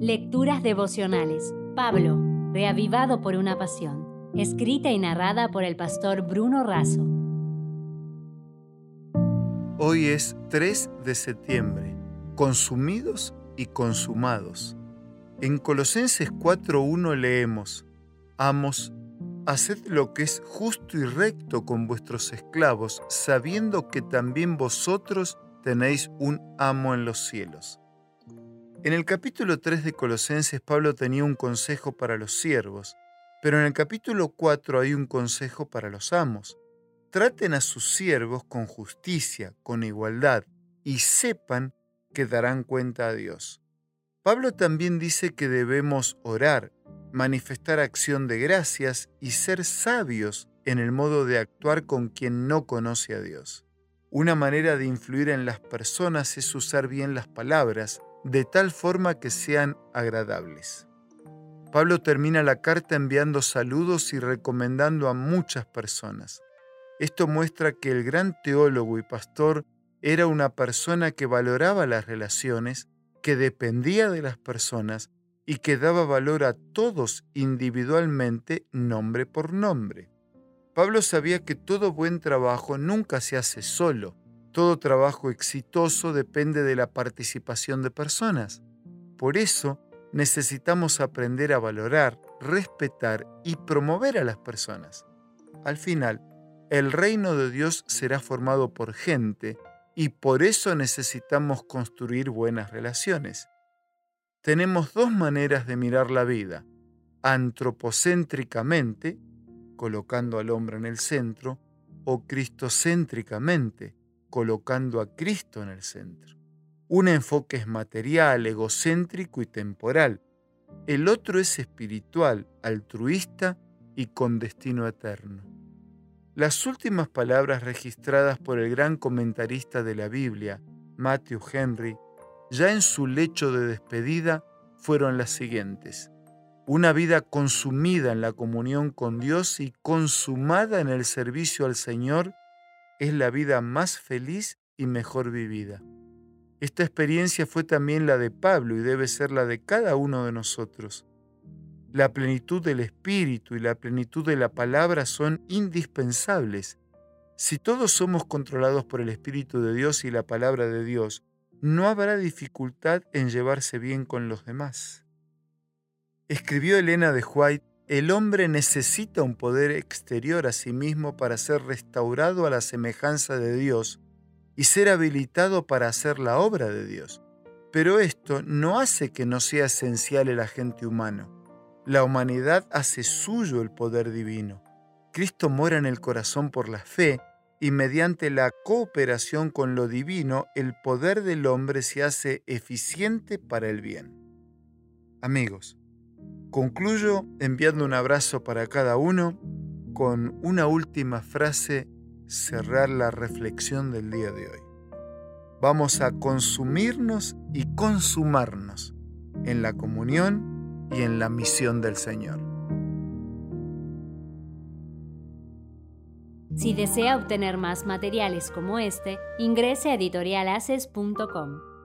Lecturas devocionales. Pablo, reavivado por una pasión. Escrita y narrada por el pastor Bruno Razo. Hoy es 3 de septiembre. Consumidos y consumados. En Colosenses 4.1 leemos, Amos, haced lo que es justo y recto con vuestros esclavos, sabiendo que también vosotros tenéis un amo en los cielos. En el capítulo 3 de Colosenses Pablo tenía un consejo para los siervos, pero en el capítulo 4 hay un consejo para los amos. Traten a sus siervos con justicia, con igualdad, y sepan que darán cuenta a Dios. Pablo también dice que debemos orar, manifestar acción de gracias y ser sabios en el modo de actuar con quien no conoce a Dios. Una manera de influir en las personas es usar bien las palabras, de tal forma que sean agradables. Pablo termina la carta enviando saludos y recomendando a muchas personas. Esto muestra que el gran teólogo y pastor era una persona que valoraba las relaciones, que dependía de las personas y que daba valor a todos individualmente, nombre por nombre. Pablo sabía que todo buen trabajo nunca se hace solo, todo trabajo exitoso depende de la participación de personas. Por eso necesitamos aprender a valorar, respetar y promover a las personas. Al final, el reino de Dios será formado por gente y por eso necesitamos construir buenas relaciones. Tenemos dos maneras de mirar la vida, antropocéntricamente, colocando al hombre en el centro, o cristocéntricamente, colocando a Cristo en el centro. Un enfoque es material, egocéntrico y temporal. El otro es espiritual, altruista y con destino eterno. Las últimas palabras registradas por el gran comentarista de la Biblia, Matthew Henry, ya en su lecho de despedida, fueron las siguientes. Una vida consumida en la comunión con Dios y consumada en el servicio al Señor es la vida más feliz y mejor vivida. Esta experiencia fue también la de Pablo y debe ser la de cada uno de nosotros. La plenitud del Espíritu y la plenitud de la palabra son indispensables. Si todos somos controlados por el Espíritu de Dios y la palabra de Dios, no habrá dificultad en llevarse bien con los demás. Escribió Elena de White el hombre necesita un poder exterior a sí mismo para ser restaurado a la semejanza de Dios y ser habilitado para hacer la obra de Dios. Pero esto no hace que no sea esencial el agente humano. La humanidad hace suyo el poder divino. Cristo mora en el corazón por la fe y mediante la cooperación con lo divino el poder del hombre se hace eficiente para el bien. Amigos, Concluyo enviando un abrazo para cada uno con una última frase, cerrar la reflexión del día de hoy. Vamos a consumirnos y consumarnos en la comunión y en la misión del Señor. Si desea obtener más materiales como este, ingrese a editorialaces.com.